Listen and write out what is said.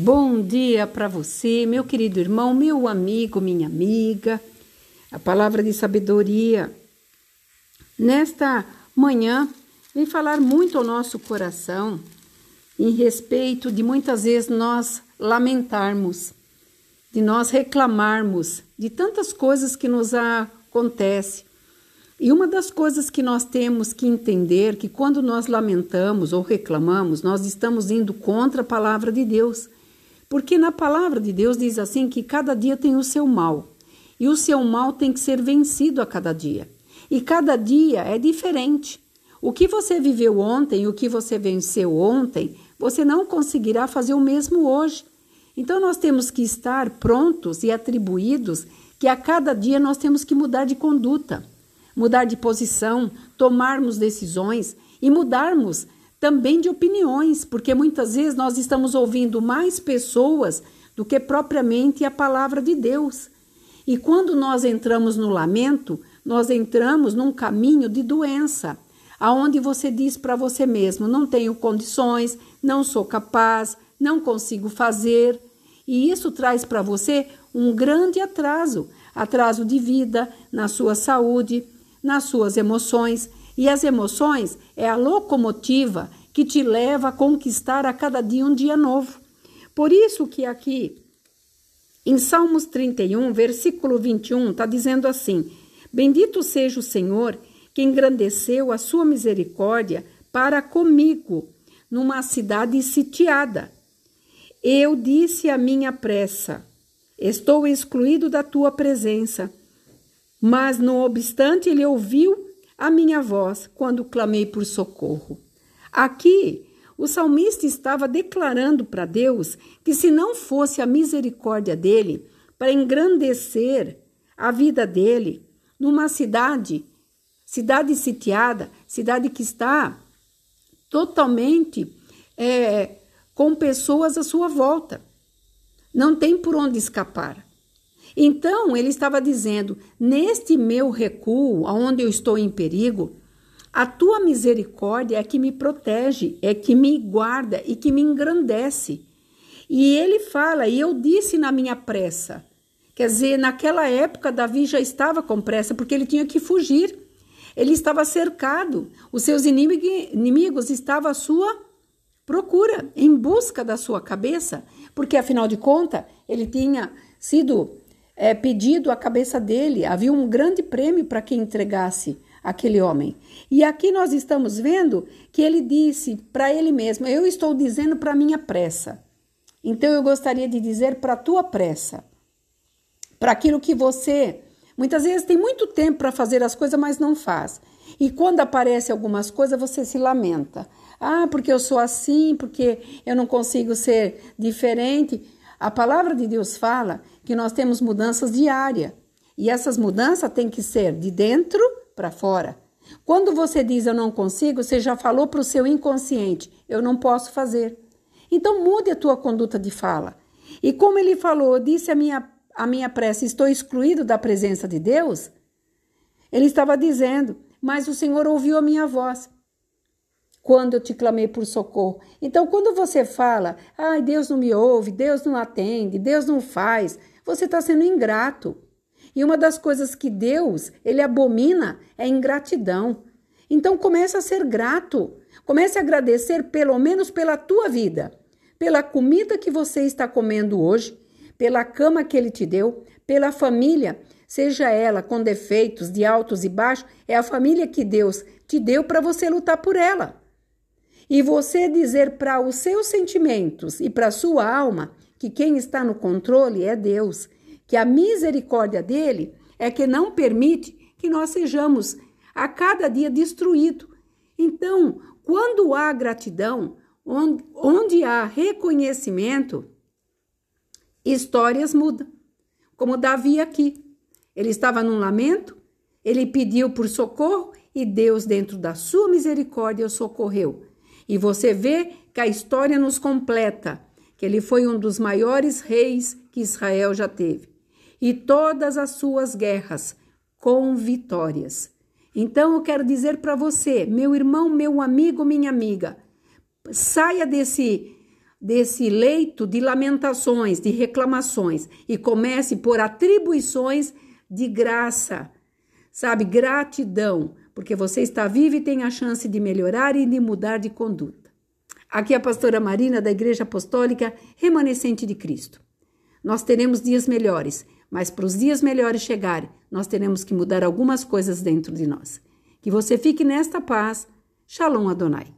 Bom dia para você, meu querido irmão, meu amigo, minha amiga. A palavra de sabedoria nesta manhã vem falar muito ao nosso coração em respeito de muitas vezes nós lamentarmos, de nós reclamarmos de tantas coisas que nos acontecem. E uma das coisas que nós temos que entender que quando nós lamentamos ou reclamamos, nós estamos indo contra a palavra de Deus. Porque na palavra de Deus diz assim que cada dia tem o seu mal. E o seu mal tem que ser vencido a cada dia. E cada dia é diferente. O que você viveu ontem, o que você venceu ontem, você não conseguirá fazer o mesmo hoje. Então nós temos que estar prontos e atribuídos que a cada dia nós temos que mudar de conduta, mudar de posição, tomarmos decisões e mudarmos também de opiniões, porque muitas vezes nós estamos ouvindo mais pessoas do que propriamente a palavra de Deus. E quando nós entramos no lamento, nós entramos num caminho de doença, aonde você diz para você mesmo: não tenho condições, não sou capaz, não consigo fazer. E isso traz para você um grande atraso atraso de vida, na sua saúde, nas suas emoções e as emoções é a locomotiva que te leva a conquistar a cada dia um dia novo. Por isso que aqui em Salmos 31, versículo 21, está dizendo assim: Bendito seja o Senhor que engrandeceu a sua misericórdia para comigo numa cidade sitiada. Eu disse a minha pressa: Estou excluído da tua presença. Mas, não obstante, ele ouviu a minha voz quando clamei por socorro. Aqui, o salmista estava declarando para Deus que, se não fosse a misericórdia dele para engrandecer a vida dele numa cidade, cidade sitiada, cidade que está totalmente é, com pessoas à sua volta, não tem por onde escapar. Então, ele estava dizendo: Neste meu recuo, aonde eu estou em perigo, a tua misericórdia é que me protege, é que me guarda e que me engrandece. E ele fala: E eu disse na minha pressa. Quer dizer, naquela época, Davi já estava com pressa, porque ele tinha que fugir. Ele estava cercado, os seus inimigos estavam à sua procura, em busca da sua cabeça, porque afinal de contas, ele tinha sido é, pedido a cabeça dele, havia um grande prêmio para quem entregasse aquele homem. E aqui nós estamos vendo que ele disse para ele mesmo: Eu estou dizendo para minha pressa. Então eu gostaria de dizer para a tua pressa, para aquilo que você muitas vezes tem muito tempo para fazer as coisas, mas não faz. E quando aparece algumas coisas, você se lamenta. Ah, porque eu sou assim, porque eu não consigo ser diferente. A palavra de Deus fala que nós temos mudanças diárias e essas mudanças têm que ser de dentro para fora. Quando você diz eu não consigo, você já falou para o seu inconsciente, eu não posso fazer. Então mude a tua conduta de fala. E como ele falou, disse a minha, a minha prece, estou excluído da presença de Deus, ele estava dizendo, mas o Senhor ouviu a minha voz quando eu te clamei por socorro. Então, quando você fala, ai, Deus não me ouve, Deus não atende, Deus não faz, você está sendo ingrato. E uma das coisas que Deus, ele abomina é ingratidão. Então, comece a ser grato. Comece a agradecer pelo menos pela tua vida, pela comida que você está comendo hoje, pela cama que ele te deu, pela família, seja ela com defeitos de altos e baixos, é a família que Deus te deu para você lutar por ela e você dizer para os seus sentimentos e para a sua alma que quem está no controle é Deus, que a misericórdia dele é que não permite que nós sejamos a cada dia destruídos. Então, quando há gratidão, onde, onde há reconhecimento, histórias mudam. Como Davi aqui. Ele estava num lamento, ele pediu por socorro e Deus, dentro da sua misericórdia, o socorreu. E você vê que a história nos completa que ele foi um dos maiores reis que Israel já teve. E todas as suas guerras com vitórias. Então eu quero dizer para você, meu irmão, meu amigo, minha amiga, saia desse desse leito de lamentações, de reclamações e comece por atribuições de graça, sabe? Gratidão, porque você está vivo e tem a chance de melhorar e de mudar de conduta. Aqui é a pastora Marina da Igreja Apostólica Remanescente de Cristo. Nós teremos dias melhores, mas para os dias melhores chegarem, nós teremos que mudar algumas coisas dentro de nós. Que você fique nesta paz. Shalom Adonai.